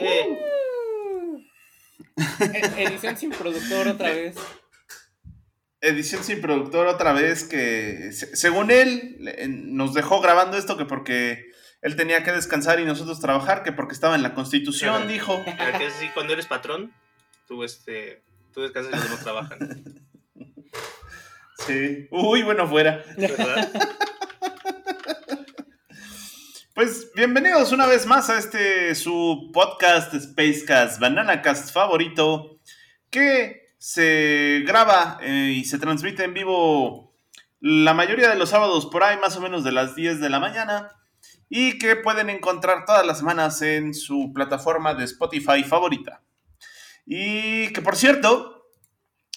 Eh, Edición sin productor otra vez. Edición sin productor otra vez que, se- según él, le- nos dejó grabando esto que porque él tenía que descansar y nosotros trabajar, que porque estaba en la Constitución, dijo. pero que es así, cuando eres patrón, tú, este, tú descansas y los demás trabajan. Sí. Uy, bueno, fuera. ¿Verdad? Pues bienvenidos una vez más a este su podcast Spacecast, Bananacast favorito, que se graba eh, y se transmite en vivo la mayoría de los sábados por ahí, más o menos de las 10 de la mañana, y que pueden encontrar todas las semanas en su plataforma de Spotify favorita. Y que por cierto,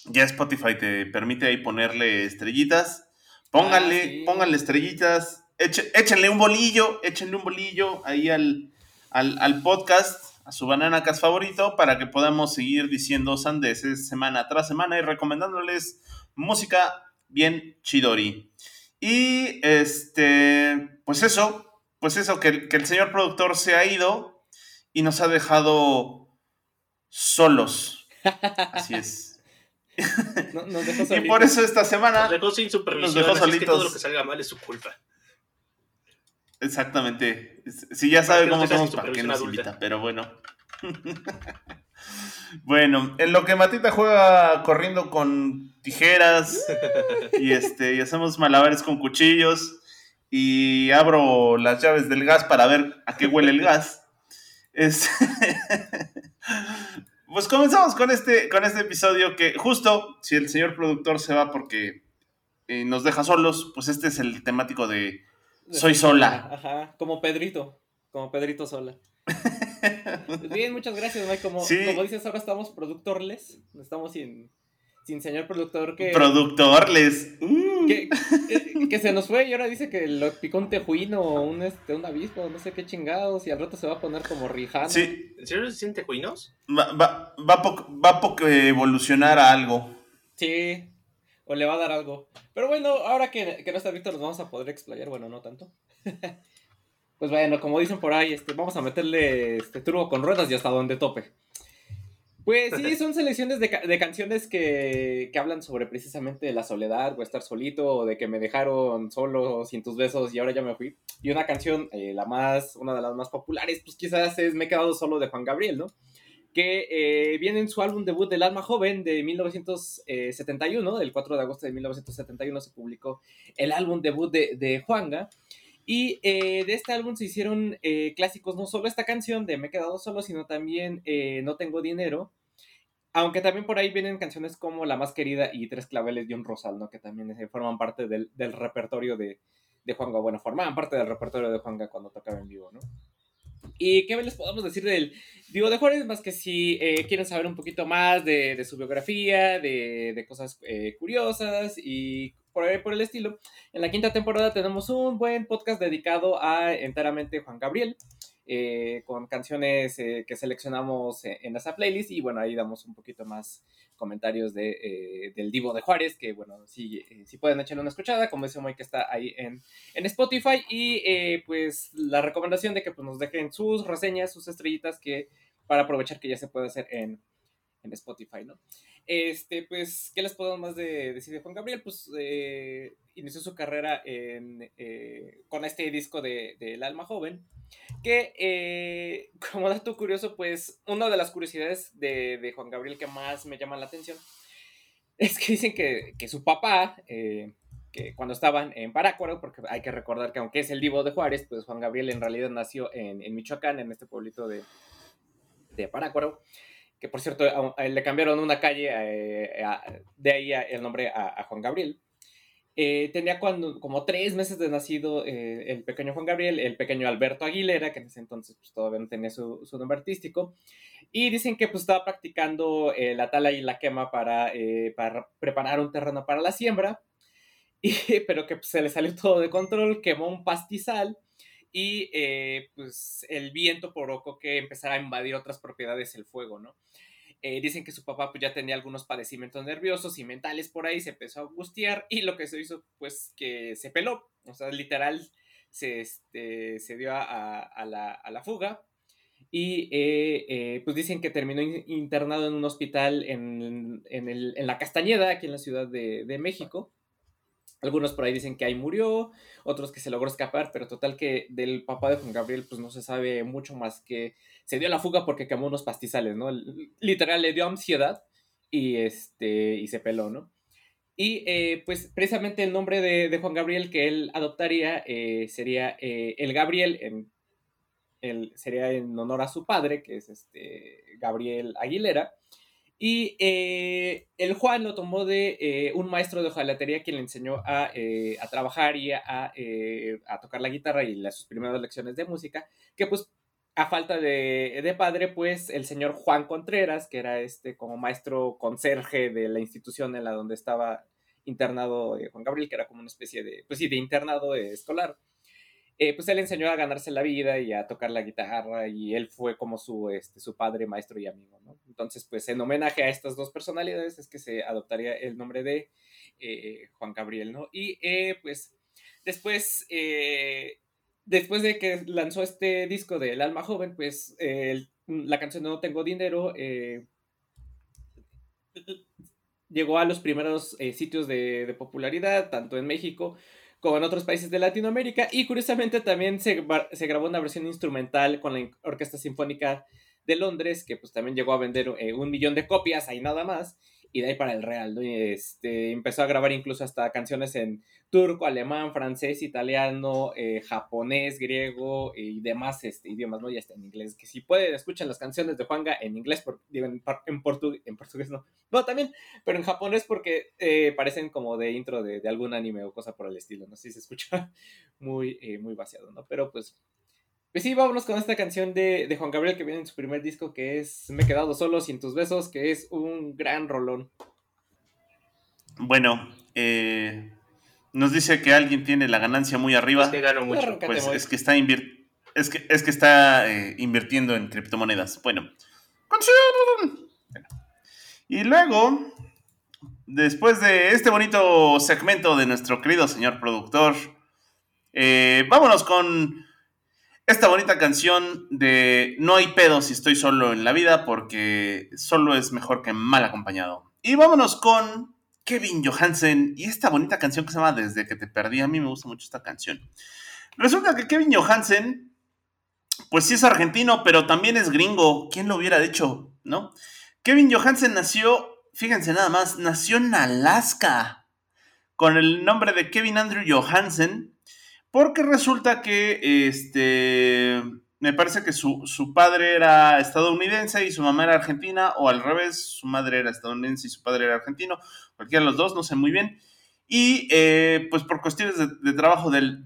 ya Spotify te permite ahí ponerle estrellitas. Pónganle, Ah, sí. pónganle estrellitas. Eche- échenle un bolillo, échenle un bolillo ahí al, al, al podcast, a su bananacas favorito, para que podamos seguir diciendo sandeces semana tras semana y recomendándoles música bien chidori. Y este, pues eso, pues eso, que, el- que el señor productor se ha ido y nos ha dejado solos. Así es. No- nos dejó Y solitos. por eso esta semana... Nos dejó sin supervisión, Nos dejó así es que solitos. todo lo que salga mal es su culpa. Exactamente. Si ya sabe cómo somos, ¿para qué nos adulta. invita? Pero bueno. bueno, en lo que Matita juega corriendo con tijeras y este y hacemos malabares con cuchillos y abro las llaves del gas para ver a qué huele el gas. Es- pues comenzamos con este, con este episodio que justo si el señor productor se va porque eh, nos deja solos, pues este es el temático de soy sola. Ajá, como Pedrito. Como Pedrito sola. Pues bien, muchas gracias, Mike. Como, Sí. como dices, ahora estamos productorles. Estamos sin, sin señor productor que, Productor les. uh. que, eh, que se nos fue y ahora dice que lo picó un tejuino o un, este, un avispo, no sé qué chingados. Y al rato se va a poner como Rijano. Sí, ¿En serio se siente cuinos? va, va, va, a po- va a po- evolucionar a algo. Sí, o le va a dar algo. Pero bueno, ahora que, que no está Víctor, nos vamos a poder explayar. Bueno, no tanto. pues bueno, como dicen por ahí, este, vamos a meterle este turbo con ruedas y hasta donde tope. Pues sí, son selecciones de, de canciones que, que hablan sobre precisamente la soledad o estar solito o de que me dejaron solo sin tus besos y ahora ya me fui. Y una canción, eh, la más, una de las más populares, pues quizás es Me he quedado solo de Juan Gabriel, ¿no? Que eh, viene en su álbum debut del alma joven de 1971, el 4 de agosto de 1971 se publicó el álbum debut de, de Juanga. Y eh, de este álbum se hicieron eh, clásicos, no solo esta canción de Me he quedado solo, sino también eh, No tengo dinero. Aunque también por ahí vienen canciones como La más querida y Tres claveles de un rosal, ¿no? Que también eh, forman parte del, del repertorio de, de Juanga. Bueno, formaban parte del repertorio de Juanga cuando tocaba en vivo, ¿no? ¿Y qué les podemos decir del Divo de Juárez? Más que si eh, quieren saber un poquito más de, de su biografía, de, de cosas eh, curiosas y por, por el estilo. En la quinta temporada tenemos un buen podcast dedicado a enteramente Juan Gabriel. Eh, con canciones eh, que seleccionamos eh, en esa playlist y bueno, ahí damos un poquito más comentarios de, eh, del Divo de Juárez, que bueno, si, si pueden echarle una escuchada, como dice Moy que está ahí en, en Spotify y pues la recomendación de que pues, nos dejen sus reseñas, sus estrellitas que para aprovechar que ya se puede hacer en, en Spotify, ¿no? Este, pues, ¿qué les puedo más de decir de Juan Gabriel? Pues inició su carrera con este disco de, de El Alma Joven, que eh, como dato curioso, pues una de las curiosidades de, de Juan Gabriel que más me llama la atención es que dicen que, que su papá, eh, que cuando estaban en Parácuaro, porque hay que recordar que aunque es el divo de Juárez, pues Juan Gabriel en realidad nació en, en Michoacán, en este pueblito de, de Parácuaro, que por cierto le cambiaron una calle eh, de ahí el nombre a Juan Gabriel. Eh, tenía cuando, como tres meses de nacido eh, el pequeño Juan Gabriel, el pequeño Alberto Aguilera, que en ese entonces pues, todavía no tenía su, su, nombre artístico, y dicen que pues, estaba practicando eh, la tala y la quema para, para preparar un terreno para la siembra, y, pero que pues, se le salió todo de control, quemó un pastizal, y pues el viento provocó que empezara a invadir otras propiedades el fuego, ¿no? Eh, dicen que su papá pues, ya tenía algunos padecimientos nerviosos y mentales por ahí, se empezó a angustiar y lo que se hizo, pues que se peló, o sea, literal se, este, se dio a, la, fuga. Y eh, eh, pues dicen que terminó internado en un hospital en, la Castañeda, aquí en la Ciudad de, de México. Algunos por ahí dicen que ahí murió, otros que se logró escapar, pero total que del papá de Juan Gabriel pues no se sabe mucho más que se dio la fuga porque quemó unos pastizales, ¿no? Literal le dio ansiedad y, este, y se peló, ¿no? Y eh, pues precisamente el nombre de, Juan Gabriel que él adoptaría eh, sería eh, el Gabriel, en, el, sería en honor a su padre, que es este Gabriel Aguilera. Y eh, el Juan lo tomó de eh, un maestro de hojalatería quien le enseñó a, eh, trabajar y a, tocar la guitarra y las, sus primeras lecciones de música, que pues a falta de, padre, pues el señor Juan Contreras, que era este como maestro conserje de la institución en la donde estaba internado Juan Gabriel, que era como una especie de, pues sí, de internado escolar, eh, pues él enseñó a ganarse la vida y a tocar la guitarra y él fue como su, este, su padre, maestro y amigo, ¿no? Entonces, pues en homenaje a estas dos personalidades es que se adoptaría el nombre de eh, Juan Gabriel, ¿no? Y eh, pues después, después de que lanzó este disco de El Alma Joven, pues la canción No Tengo Dinero llegó a los primeros sitios de, de popularidad, tanto en México como en otros países de Latinoamérica. Y curiosamente también se, grabó una versión instrumental con la Orquesta Sinfónica de Londres, que pues también llegó a vender eh, un millón de copias, ahí nada más y de ahí para el Real, ¿no? este, empezó a grabar incluso hasta canciones en turco, alemán, francés, italiano, eh, japonés, griego y demás este, idiomas, ¿no? Ya está en inglés, que si pueden, escuchen las canciones de Juanga en inglés, por, digo, en, en, en portugués no, no, también, pero en japonés porque eh, parecen como de intro de, de, algún anime o cosa por el estilo, ¿no? Sí se escucha muy, eh, muy vaciado, ¿no? Pero pues pues sí, vámonos con esta canción de, Juan Gabriel que viene en su primer disco, que es Me he quedado solo sin tus besos, que es un gran rolón. Bueno, eh, nos dice que alguien tiene la ganancia muy arriba. Es que gano mucho. Pues es que está, es que, es que está eh, invirtiendo en criptomonedas. Bueno. Y luego, después de este bonito segmento de nuestro querido señor productor, eh, vámonos con esta bonita canción de No hay pedo si estoy solo en la vida porque solo es mejor que mal acompañado. Y vámonos con Kevin Johansen y esta bonita canción que se llama Desde que te perdí. A mí me gusta mucho esta canción. Resulta que Kevin Johansen, pues sí es argentino, pero también es gringo. ¿Quién lo hubiera dicho? ¿No? Kevin Johansen nació, fíjense nada más, nació en Alaska con el nombre de Kevin Andrew Johansen porque resulta que este, me parece que su, padre era estadounidense y su mamá era argentina, o al revés, su madre era estadounidense y su padre era argentino, cualquiera de los dos, no sé muy bien. Y eh, pues por cuestiones de, trabajo del,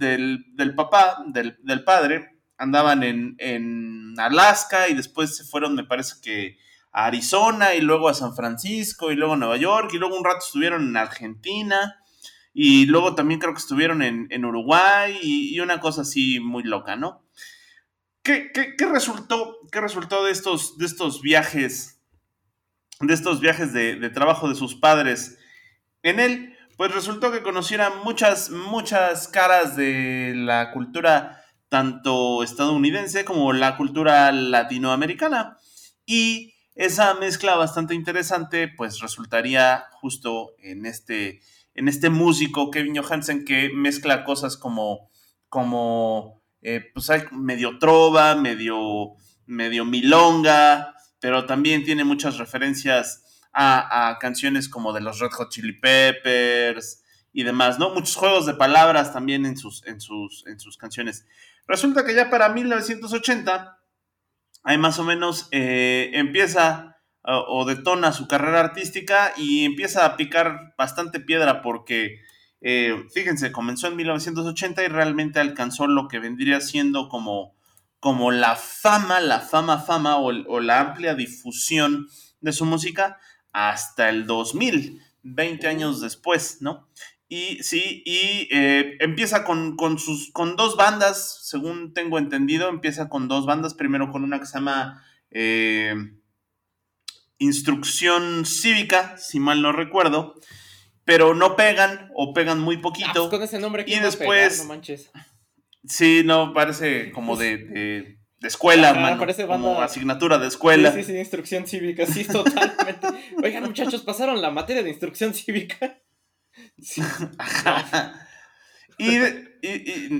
papá, del, padre, andaban en, en, Alaska y después se fueron, me parece que a Arizona y luego a San Francisco y luego a Nueva York y luego un rato estuvieron en Argentina y luego también creo que estuvieron en, Uruguay y, una cosa así muy loca, ¿no? ¿Qué, resultó, qué resultó de, estos, de estos viajes, de estos viajes de, trabajo de sus padres en él? Pues resultó que conocieran muchas, muchas caras de la cultura tanto estadounidense como la cultura latinoamericana. Y esa mezcla bastante interesante, pues resultaría justo en este en este músico, Kevin Johansen, que mezcla cosas como, como eh, pues hay medio trova, medio, medio milonga, pero también tiene muchas referencias a, canciones como de los Red Hot Chili Peppers y demás, ¿no? Muchos juegos de palabras también en sus, en sus, en sus canciones. Resulta que ya para 1980, hay más o menos, eh, empieza o detona su carrera artística y empieza a picar bastante piedra porque Eh, fíjense, comenzó en 1980 y realmente alcanzó lo que vendría siendo como, como la fama, la fama, fama o, la amplia difusión de su música hasta el 2000, 20 años después, ¿no? Y sí, y eh, empieza con, sus, con dos bandas, según tengo entendido, empieza con dos bandas, primero con una que se llama eh, Instrucción Cívica, si mal no recuerdo, pero no pegan o pegan muy poquito. Ah, pues con ese nombre, y después... no manches. Sí, no, parece como de, de, escuela, parece como asignatura de escuela. Sí, sí, sí, instrucción cívica, sí, totalmente. Oigan, muchachos, pasaron la materia de instrucción cívica. y,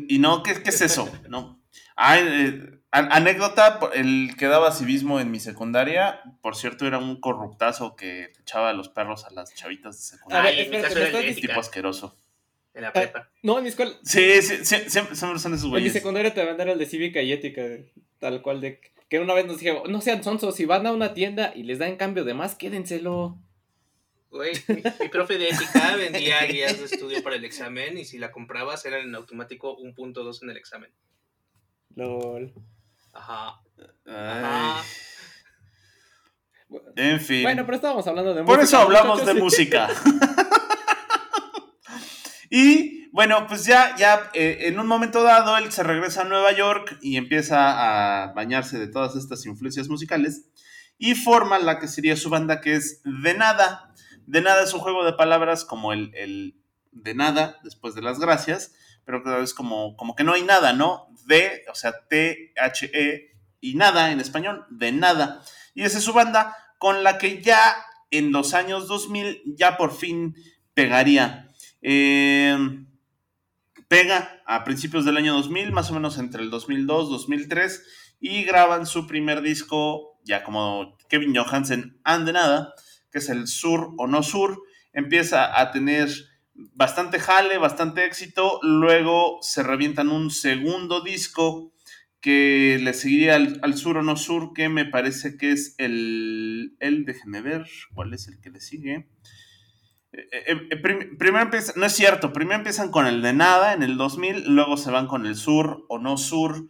y, no, ¿qué, es eso? No. Eh, anécdota, el que daba civismo en mi secundaria, por cierto, era un corruptazo que echaba a los perros a las chavitas de secundaria. A tipo asqueroso. En la prepa. Ah, no, en mi escuela. Sí, sí, siempre son esos güeyes. En mi secundaria te mandaron el de cívica y ética, tal cual de que una vez nos dijeron, no sean sonsos, si van a una tienda y les dan cambio de más, quédenselo. Güey, mi, profe de ética vendía guías de estudio para el examen y si la comprabas eran en automático un punto dos en el examen. LOL. Ajá. Ajá. En fin. Bueno, pero estábamos hablando de música. Por eso hablamos de música. y bueno, pues ya, ya eh, en un momento dado él se regresa a Nueva York y empieza a bañarse de todas estas influencias musicales y forma la que sería su banda que es De Nada. De nada es un juego de palabras como el, de nada, después de las gracias, pero que es como, como que no hay nada, ¿no? De, o sea, T-H-E y nada en español, de nada. Y esa es su banda con la que ya en los años 2000 ya por fin pegaría. Em, pega a principios del año 2000, más o menos entre el 2002, 2003, y graban su primer disco, ya como Kevin Johansen, and de nada, que es el Sur o No Sur, empieza a tener bastante jale, bastante éxito, luego se revientan un segundo disco que le seguiría al, Sur o No Sur, que me parece que es el, el déjenme ver, ¿cuál es el que le sigue? Eh, eh, eh, primero no es cierto, primero empiezan con el de nada en el 2000, luego se van con el sur o no sur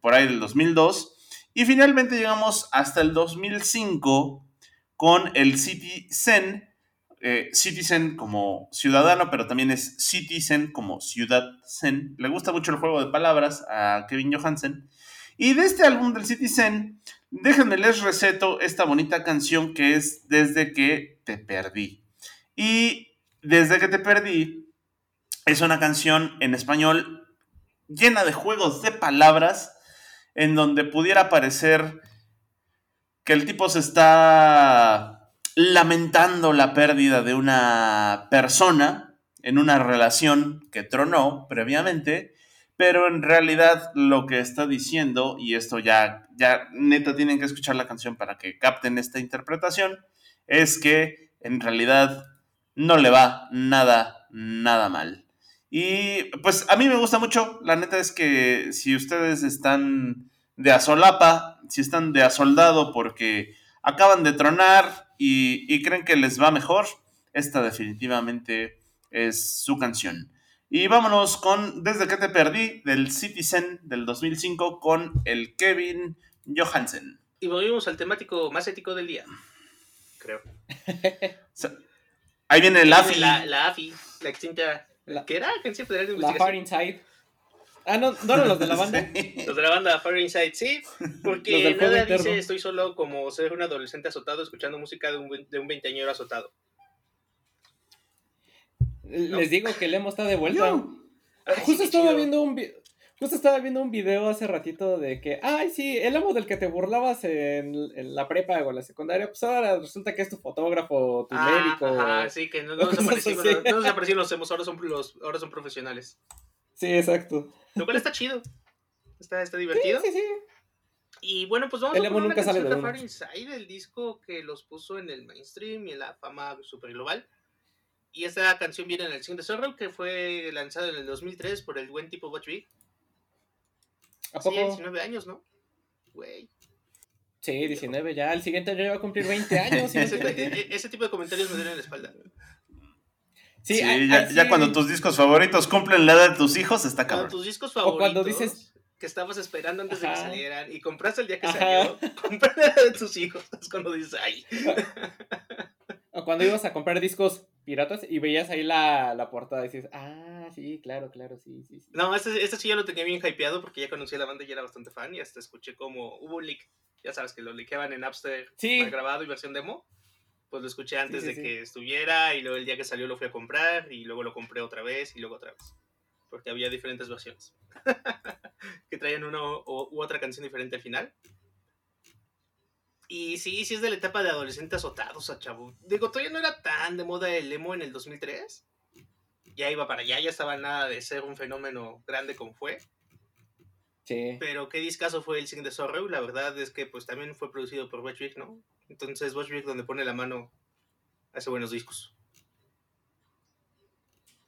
por ahí del 2002 y finalmente llegamos hasta el 2005 con el Citizen, eh, Citizen como ciudadano, pero también es Citizen como ciudad. Le gusta mucho el juego de palabras a Kevin Johansen. Y de este álbum del Citizen, déjenme les receto esta bonita canción que es Desde que te perdí. Y Desde que te perdí es una canción en español llena de juegos de palabras en donde pudiera parecer que el tipo se está lamentando la pérdida de una persona en una relación que tronó previamente, pero en realidad lo que está diciendo, y esto ya, ya neta tienen que escuchar la canción para que capten esta interpretación, es que en realidad no le va nada, nada mal. Y pues a mí me gusta mucho, la neta es que si ustedes están de asolapa, si están de asoldado porque acaban de tronar y, creen que les va mejor, esta definitivamente es su canción. Y vámonos con Desde que te perdí del Citizen del 2005 con el Kevin Johansen. Y volvimos al temático más ético del día, creo. Ahí viene el AFI. La, la AFI, la extinta. ¿Qué era? Agencia Federal de Investigación. La Inside. Ah, no, no eran los de la banda. los de la banda Fire Inside, sí, porque nada dice estoy solo como ser un adolescente azotado escuchando música de un, de un veinteañero azotado. Les digo que Lemo está de vuelta. Justo estaba viendo un Justo estaba viendo un video hace ratito de que, ay, sí, el amo del que te burlabas en, la prepa o en la secundaria, pues ahora resulta que es tu fotógrafo, tu ah, médico. Ajá, sí, que no, nos aparecieron, no, nos aparecieron los emos, ahora son, los, ahora son profesionales. Sí, exacto. Lo cual está chido. Está, está divertido. Sí, sí, sí. Y bueno, pues vamos a poner una canción de Far Inside, el disco que los puso en el mainstream y en la fama super global. Y esta canción viene en el siguiente Sorrow, que fue lanzado en el 2003 por el buen tipo Watch Big. ¿A poco? Sí, 19 años, ¿no? Güey. Sí, 19 ya. El siguiente año va a cumplir 20 años. ese, ese, tipo de comentarios me duelen la espalda. Sí, ya, cuando tus discos favoritos cumplen la edad de tus hijos, está cabrón. Cuando tus discos favoritos. O cuando dices. Que estabas esperando antes de que salieran y compraste el día que salió, compraste la de tus hijos. Es cuando dices, ay. O cuando ibas a comprar discos piratas y veías ahí la, la portada y dices, ah, sí, claro, claro, sí, sí. sí. No, este, este, sí ya lo tenía bien hypeado porque ya conocí a la banda y era bastante fan y hasta escuché como hubo un leak. Ya sabes que lo liqueaban en Napster sí. grabado y versión demo pues lo escuché antes de que estuviera y luego el día que salió lo fui a comprar y luego lo compré otra vez y luego otra vez. Porque había diferentes versiones que traían una u otra canción diferente al final. Y sí, sí es de la etapa de adolescentes azotados a chavo. Digo, todavía no era tan de moda el emo en el 2003. Ya iba para allá, ya estaba nada de ser un fenómeno grande como fue. Sí. Pero qué discazo fue el Sing de Sorrow. La verdad es que pues también fue producido por Wedge ¿no? Entonces, Watchwick, donde pone la mano, hace buenos discos.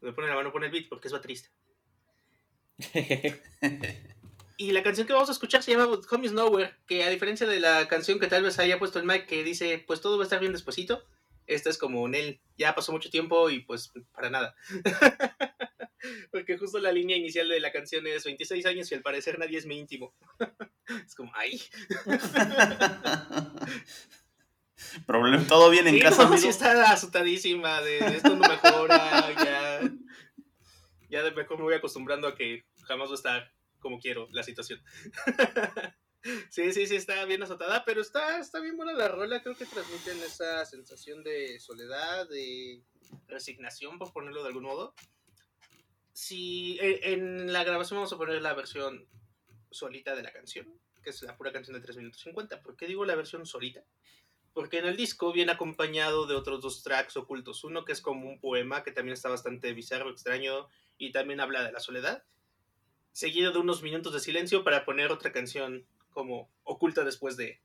Donde pone la mano, pone el beat, porque es baterista. y la canción que vamos a escuchar se llama Home is Nowhere, que a diferencia de la canción que tal vez haya puesto el Mike, que dice, pues todo va a estar bien despuesito, esta es como en él, ya pasó mucho tiempo y pues para nada. Porque justo la línea inicial de la canción es 26 años y al parecer nadie es mi íntimo. es como, ay. Problema, todo bien en casa. No, sí está asustadísima de, esto no mejora, ya. Ya de mejor me voy acostumbrando a que jamás va a estar como quiero la situación. sí, sí, sí, está bien azotada, pero está, está bien buena la rola. Creo que transmiten esa sensación de soledad, de resignación, por ponerlo de algún modo. Si e, en la grabación vamos a poner la versión solita de la canción, que es la pura canción de 3 minutos 50. ¿Por qué digo la versión solita? Porque en el disco viene acompañado de otros dos tracks ocultos. Uno que es como un poema que también está bastante bizarro, extraño y también habla de la soledad. Seguido de unos minutos de silencio para poner otra canción como oculta después de,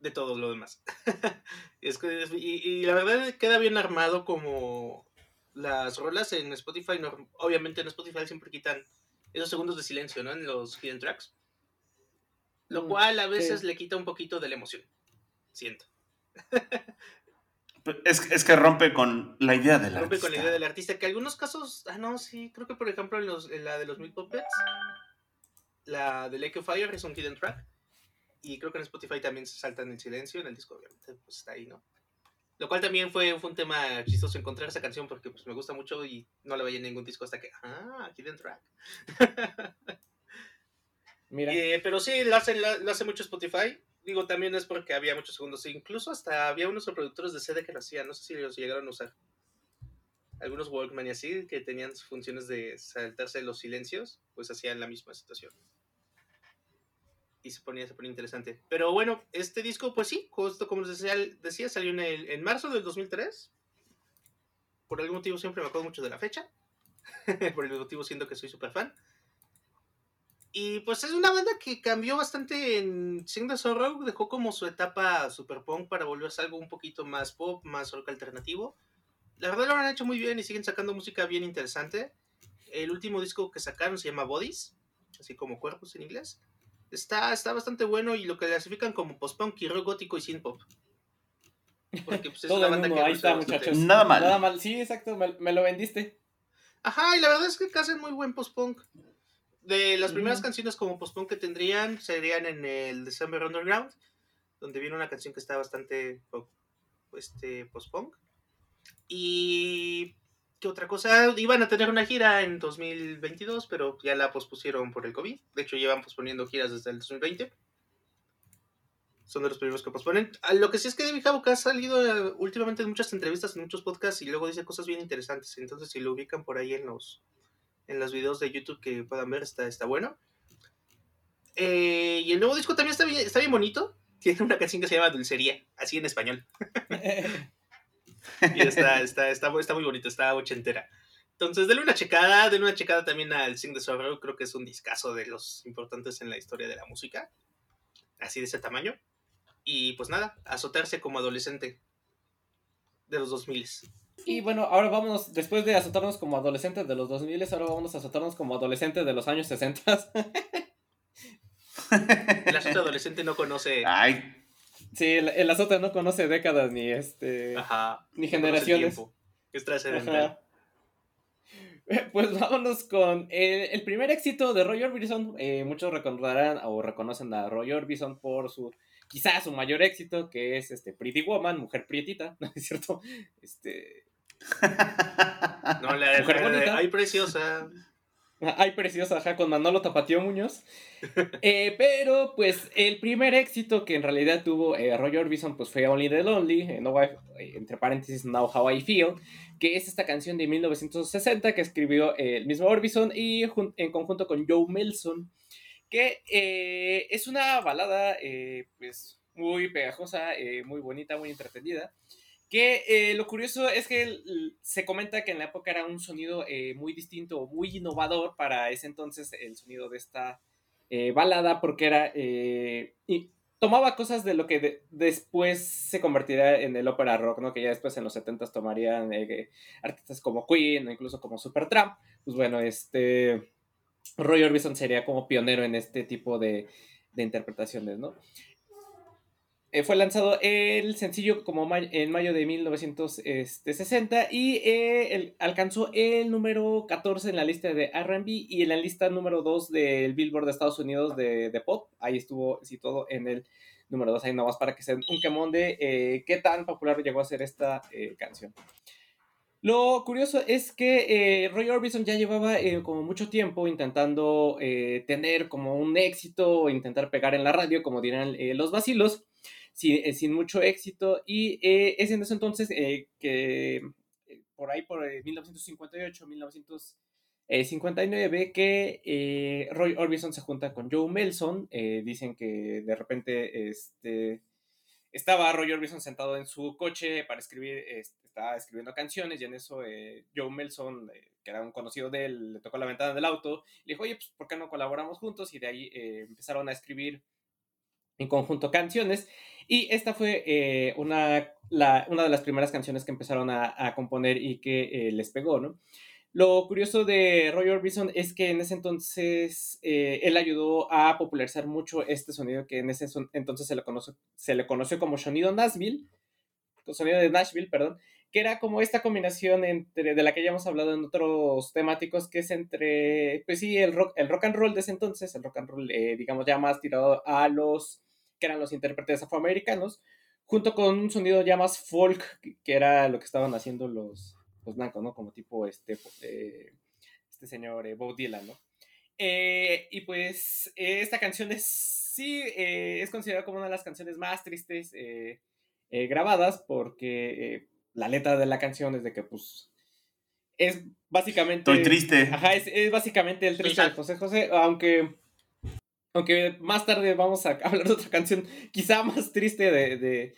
de todo lo demás. y, la verdad queda bien armado como las rolas en Spotify. obviamente en Spotify siempre quitan esos segundos de silencio, ¿no? En los hidden tracks. Lo mm, cual a veces le quita un poquito de la emoción. Siento. Es, que rompe con la idea del artista. Rompe con la idea del artista. Que en algunos casos, ah, no, sí, creo que por ejemplo en, los, la de los Meat Puppets, la de Lake of Fire es un hidden track. Y creo que en Spotify también se salta en el silencio. En el disco, obviamente, pues está ahí, ¿no? Lo cual también fue, fue un tema chistoso encontrar esa canción porque pues, me gusta mucho y no la veía en ningún disco hasta que, ah, hidden track. Mira. Eh, pero sí, lo hace, lo, hace mucho Spotify. Digo, también es porque había muchos segundos. Incluso hasta había unos reproductores de CD que lo hacían. No sé si los llegaron a usar. Algunos Walkman y así, que tenían funciones de saltarse los silencios, pues hacían la misma situación. Y se ponía, se ponía interesante. Pero bueno, este disco, pues sí, justo como les decía, salió en, el, en marzo del 2003. Por algún motivo siempre me acuerdo mucho de la fecha. Por el motivo siento que soy súper fan. Y pues es una banda que cambió bastante en Sing the Sorrow, dejó como su etapa super punk para volverse algo un poquito más pop, más rock alternativo. La verdad lo han hecho muy bien y siguen sacando música bien interesante. El último disco que sacaron se llama Bodies, así como cuerpos en inglés. Está, está bastante bueno y lo clasifican como post-punk y rock gótico y synth pop. Porque pues, es una banda que ahí está, muchachos. Nada mal. Nada mal. Sí, exacto, me, me, lo vendiste. Ajá, y la verdad es que hacen muy buen post-punk. De las primeras canciones como post-punk que tendrían serían en el December Underground, donde viene una canción que está bastante este, post-punk. Y ¿qué otra cosa? Iban a tener una gira en 2022, pero ya la pospusieron por el COVID. De hecho, llevan posponiendo giras desde el 2020. Son de los primeros que posponen. Ah, lo que sí es que David Havok ha salido eh, últimamente en muchas entrevistas, en muchos podcasts, y luego dice cosas bien interesantes. Entonces, si lo ubican por ahí en los, en los videos de YouTube que puedan ver, está, está bueno. Eh, y el nuevo disco también está bien, está bien bonito. Tiene una canción que se llama Dulcería, así en español. y está, está, está, está, muy bonito, está ochentera. Entonces, denle una checada, denle una checada también al Sing de Sorrow, creo que es un discazo de los importantes en la historia de la música, así de ese tamaño. Y pues nada, azotarse como adolescente de los 2000. Y bueno, ahora vamos, después de azotarnos como adolescentes de los 2000, ahora vamos a azotarnos como adolescentes de los años 60. el azote adolescente no conoce. Ay. Sí, el, azote no conoce décadas ni este. Ni generaciones. Es trascendental. Pues vámonos con el, primer éxito de Roy Orbison. Eh, muchos recordarán o reconocen a Roy Orbison por su, quizás su mayor éxito, que es este Pretty Woman, mujer prietita, ¿no es cierto? Este. No, la mujer bonita. Ay, preciosa. Ay, preciosa, ajá, con Manolo Tapatío Muñoz. Eh, pero, pues, el primer éxito que en realidad tuvo eh, Roy Orbison, pues fue Only the Lonely, eh, no, entre paréntesis, Now How I Feel, que es esta canción de 1960 que escribió el mismo Orbison y en conjunto con Joe Melson, que es una balada, pues, muy pegajosa, muy bonita, muy entretenida. Que eh, lo curioso es que se comenta que en la época era un sonido eh, muy distinto, muy innovador para ese entonces el sonido de esta eh, balada, porque era. y tomaba cosas de lo que después se convertiría en el ópera rock, ¿no? Que ya después en los 70s tomarían artistas como Queen o incluso como Supertramp. Pues bueno, este. Roy Orbison sería como pionero en este tipo de, de interpretaciones, ¿no? Eh, fue lanzado el sencillo como en mayo de 1960 y eh, alcanzó el número 14 en la lista de RB y en la lista número 2 del Billboard de Estados Unidos de, pop. Ahí estuvo situado en el número 2, ahí nomás para que se den un quemón de eh, qué tan popular llegó a ser esta canción. Lo curioso es que Roy Orbison ya llevaba como mucho tiempo intentando tener como un éxito, intentar pegar en la radio, como dirán los vacilos. Eh, sin, mucho éxito. Y eh, es en ese entonces eh, que por ahí, por 1958, 1959, que Roy Orbison se junta con Joe Melson. dicen que de repente este, estaba Roy Orbison sentado en su coche para escribir, estaba escribiendo canciones y en eso Joe Melson, que era un conocido de él, le tocó la ventana del auto le dijo, oye, pues ¿por qué no colaboramos juntos? Y de ahí empezaron a escribir en conjunto canciones. Y esta fue eh, una, una, de las primeras canciones que empezaron a, componer y que eh, les pegó, ¿no? Lo curioso de Roy Orbison es que en ese entonces eh, él ayudó a popularizar mucho este sonido que en ese entonces se le, conoce, se le conoció como sonido Nashville, sonido de Nashville, perdón, que era como esta combinación entre, de la que ya hemos hablado en otros temáticos, que es entre, pues sí, el rock, el rock and roll de ese entonces, el rock and roll, digamos, ya más tirado a los que eran los intérpretes afroamericanos, junto con un sonido ya más folk, que era lo que estaban haciendo los, los blancos, ¿no? Como tipo este, eh, este señor eh, Bob Dylan, ¿no? Eh, y pues esta canción es, sí, es considerada como una de las canciones más tristes grabadas, porque la letra de la canción es de que, pues, es básicamente... Estoy triste. Ajá, es, es básicamente el triste de José José, aunque aunque más tarde vamos a hablar de otra canción quizá más triste de,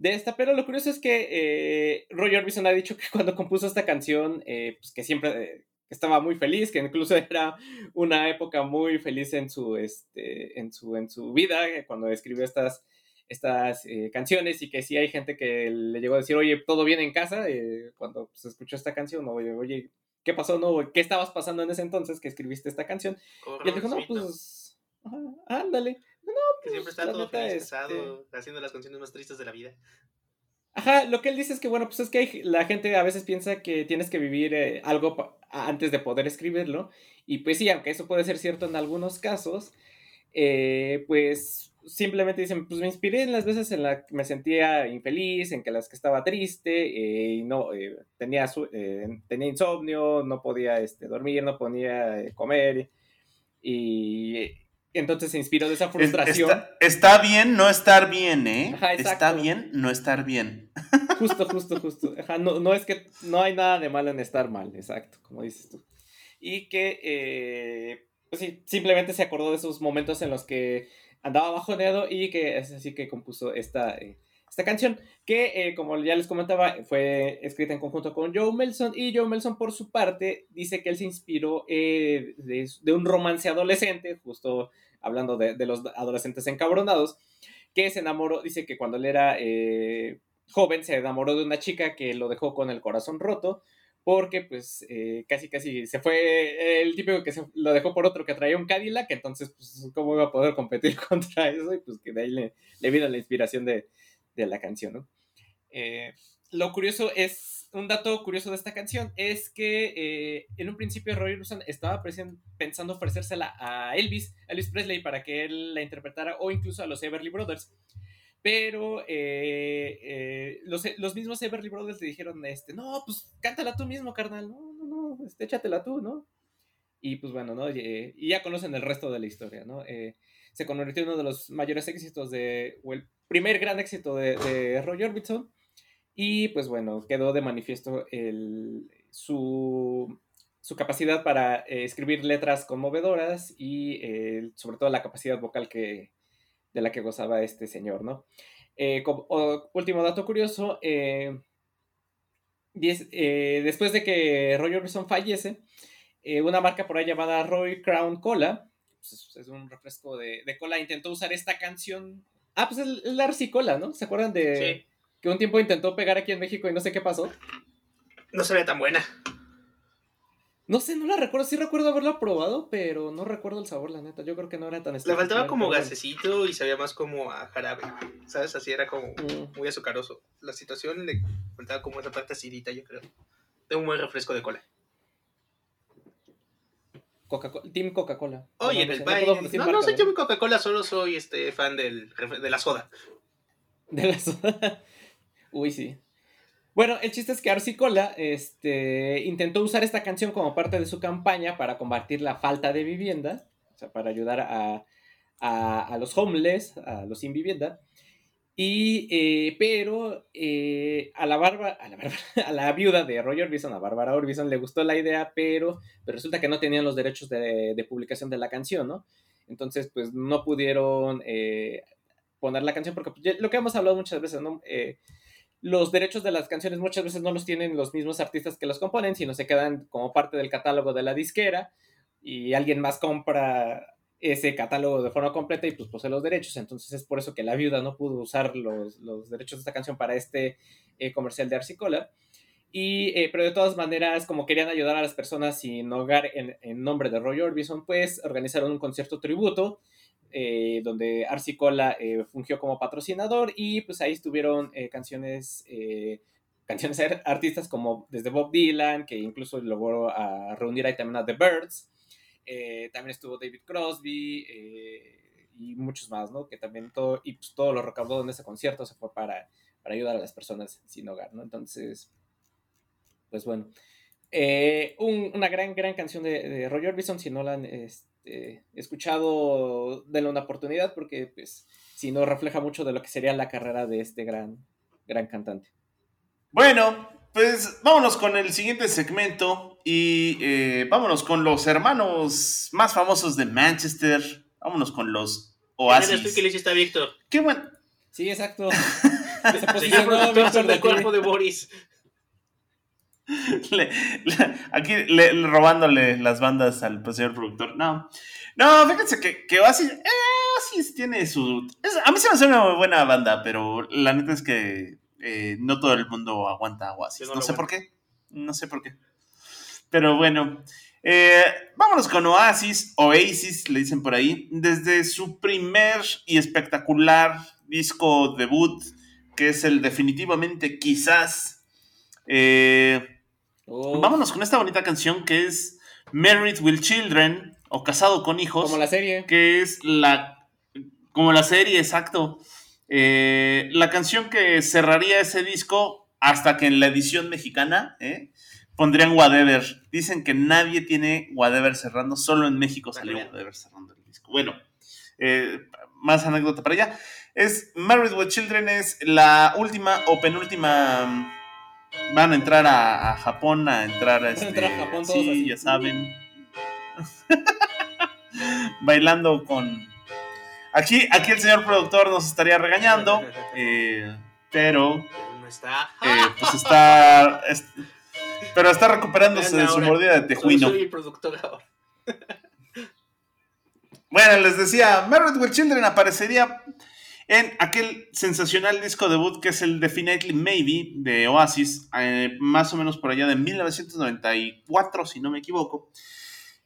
esta, pero lo curioso es que eh, Roy Orbison ha dicho que cuando compuso esta canción, eh, pues que siempre eh, estaba muy feliz, que incluso era una época muy feliz en su, este, en su, en su vida, cuando escribió estas, estas canciones y que sí hay gente que le llegó a decir, oye, ¿todo bien en casa? cuando se escuchó esta canción, oye, oye, ¿qué pasó? No, ¿qué estabas pasando en ese entonces que escribiste esta canción? y él dijo, no, pues ándale. No, que siempre está todo feliz, este haciendo las canciones más tristes de la vida. Ajá, lo que él dice es que, bueno, pues es que la gente a veces piensa que tienes que vivir eh, algo antes de poder escribirlo. Y pues sí, aunque eso puede ser cierto en algunos casos, eh, pues simplemente dicen, pues me inspiré en las veces en las que me sentía infeliz, en que las que estaba triste, eh, y no, tenía, tenía insomnio, no podía este, dormir, no podía comer. Y entonces se inspiró de esa frustración. Está, bien no estar bien, ¿eh? está bien no estar bien. Justo, justo, justo. no, es que no hay nada de malo en estar mal, exacto, como dices tú. Y que, eh, pues sí, simplemente se acordó de esos momentos en los que andaba bajoneado y que es así que compuso esta, eh, esta canción, que eh, como ya les comentaba, fue escrita en conjunto con Joe Melson y Joe Melson por su parte dice que él se inspiró eh, de, un romance adolescente, justo hablando de, los adolescentes encabronados, que se enamoró, dice que cuando él era eh, joven se enamoró de una chica que lo dejó con el corazón roto, porque pues casi casi se fue el típico que se lo dejó por otro que traía un Cadillac, entonces pues cómo iba a poder competir contra eso y pues que de ahí le, le vino la inspiración de, de la canción, ¿no? Eh, lo curioso es un dato curioso de esta canción es que eh, en un principio Roy Orbison estaba pensando ofrecérsela a Elvis, Elvis Presley, para que él la interpretara o incluso a los Everly Brothers. Pero eh, eh, los, mismos Everly Brothers le dijeron, este, no, pues cántala tú mismo, carnal, no, no, no, este, échatela tú, ¿no? Y pues bueno, ¿no? Y, ya conocen el resto de la historia, ¿no? se convirtió en uno de los mayores éxitos de, o el primer gran éxito de, de Roy Orbison. Y pues bueno, quedó de manifiesto su, capacidad para eh, escribir letras conmovedoras y eh, sobre todo la capacidad vocal que, de la que gozaba este señor, ¿no? Eh, último dato curioso, después de que Roy Orbison fallece, una marca por ahí llamada Roy Crown Cola, pues, es un refresco de, cola, intentó usar esta canción. Ah, pues es, la Cola, ¿no? ¿Se acuerdan de...? Que un tiempo intentó pegar aquí en México y no sé qué pasó. No se ve tan buena. No sé, no la recuerdo. Sí recuerdo haberla probado, pero no recuerdo el sabor, la neta. Yo creo que no era tan Le faltaba como gasecito y sabía más como a jarabe. ¿Sabes? Así era como mm. muy azucaroso. La situación le faltaba como esa parte acidita, yo creo. De un buen refresco de cola. Coca Team Coca-Cola. Oye, en el país. No, no, soy Team Coca-Cola, solo soy este fan del, de la soda. De la soda. Uy, sí. Bueno, el chiste es que Arcicola este, intentó usar esta canción como parte de su campaña para combatir la falta de vivienda, o sea, para ayudar a, los homeless, a los sin vivienda. Y, eh, pero eh, a, la barba, a, la a la viuda de Roger Orbison, a Bárbara Orbison, le gustó la idea, pero, pero resulta que no tenían los derechos de, publicación de la canción, ¿no? Entonces, pues no pudieron eh, poner la canción, porque pues, lo que hemos hablado muchas veces, ¿no? Los derechos de las canciones muchas veces no los tienen los mismos artistas que los componen, sino se quedan como parte del catálogo de la disquera y alguien más compra ese catálogo de forma completa y pues posee los derechos. Entonces es por eso que la viuda no pudo usar los, derechos de esta canción para este eh, comercial de Arcicola. Y, eh, pero de todas maneras, como querían ayudar a las personas sin hogar en, en nombre de Roy Orbison, pues organizaron un concierto tributo eh, donde Arcicola eh, fungió como patrocinador y pues ahí estuvieron eh, canciones, canciones artistas como desde Bob Dylan, que incluso logró a reunir ahí también a The Birds, también estuvo David Crosby y muchos más, ¿no? Que también todo, y pues todo lo recaudó en ese concierto se fue para, para ayudar a las personas sin hogar, ¿no? Entonces, pues bueno. Una gran, gran canción de, de Roy Orbison, si no la han este, escuchado, denle una oportunidad porque pues si no refleja mucho de lo que sería la carrera de este gran, gran cantante. Bueno, pues vámonos con el siguiente segmento y eh, vámonos con los hermanos más famosos de Manchester. Vámonos con los Oasis. que le hiciste a Víctor? Qué bueno. Sí, exacto. Se del cuerpo de Boris. aquí robándole las bandas al señor productor. No, no, fíjense que, que Oasis, eh, tiene su... a mí se me hace una buena banda, pero la neta es que eh, no todo el mundo aguanta Oasis. No, sé por qué. No sé por qué. Pero bueno, eh, vámonos con Oasis, Oasis, le dicen por ahí. Desde su primer y espectacular disco debut, que es el definitivamente quizás... Eh, Oh. Vámonos con esta bonita canción que es Married with Children o Casado con Hijos. Como la serie. Que es la. Como la serie, exacto. Eh, la canción que cerraría ese disco hasta que en la edición mexicana ¿eh? pondrían Whatever. Dicen que nadie tiene Whatever cerrando, solo en México salió Whatever cerrando el disco. Bueno, eh, más anécdota para allá. Es Married with Children, es la última o penúltima Van a entrar a, Japón, a entrar a, este, a Japón todos sí, ya saben. Bailando con. Aquí, aquí el señor productor nos estaría regañando, eh, pero. No está. Eh, pues está, Pero está recuperándose de su mordida de tejuino. Soy el productor ahora. Bueno, les decía, Married with Children aparecería en aquel sensacional disco debut que es el Definitely Maybe de Oasis, eh, más o menos por allá de 1994, si no me equivoco.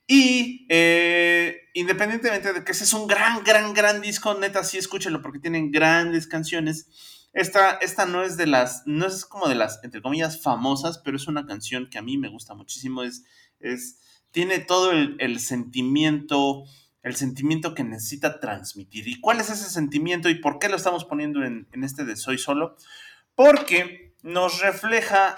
Y eh, independientemente de que ese es un gran, gran, gran disco, neta, sí escúchenlo porque tienen grandes canciones. Esta, esta no es de las, no es como de las, entre comillas, famosas, pero es una canción que a mí me gusta muchísimo. Es, es, tiene todo el, sentimiento, el sentimiento que necesita transmitir. ¿Y cuál es ese sentimiento y por qué lo estamos poniendo en, en este de Soy Solo? Porque nos refleja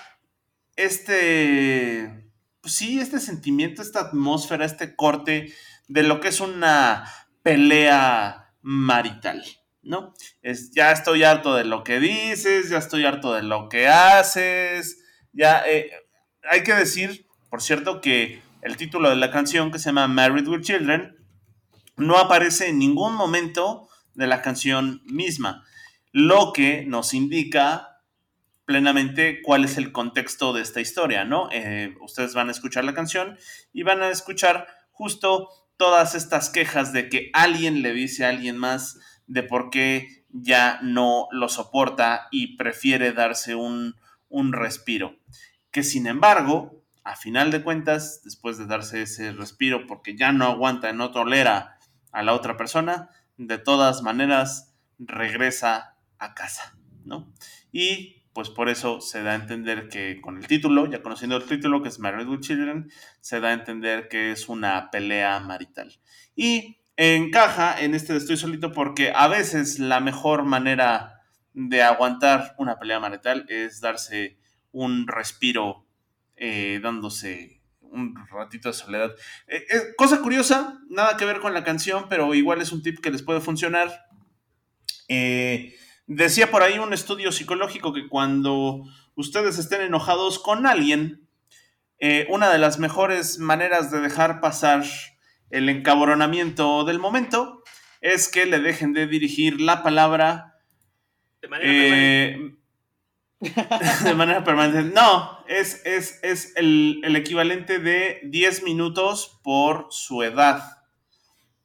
este, pues sí, este sentimiento, esta atmósfera, este corte de lo que es una pelea marital, ¿no? Es, ya estoy harto de lo que dices, ya estoy harto de lo que haces, ya, eh, hay que decir, por cierto, que el título de la canción que se llama Married with Children no aparece en ningún momento de la canción misma, lo que nos indica plenamente cuál es el contexto de esta historia, ¿no? Eh, ustedes van a escuchar la canción y van a escuchar justo todas estas quejas de que alguien le dice a alguien más de por qué ya no lo soporta y prefiere darse un, un respiro. Que sin embargo, a final de cuentas, después de darse ese respiro porque ya no aguanta, no tolera a la otra persona, de todas maneras regresa a casa, ¿no? Y pues por eso se da a entender que con el título, ya conociendo el título, que es Married with Children, se da a entender que es una pelea marital. Y encaja en este de Estoy solito porque a veces la mejor manera de aguantar una pelea marital es darse un respiro eh, dándose un ratito de soledad. Eh, eh, cosa curiosa, nada que ver con la canción, pero igual es un tip que les puede funcionar. Eh, Decía por ahí un estudio psicológico que cuando ustedes estén enojados con alguien, una de las mejores maneras de dejar pasar el encabronamiento del momento es que le dejen de dirigir la palabra de manera de manera permanente. No, es, es, es el, el equivalente de 10 minutos por su edad.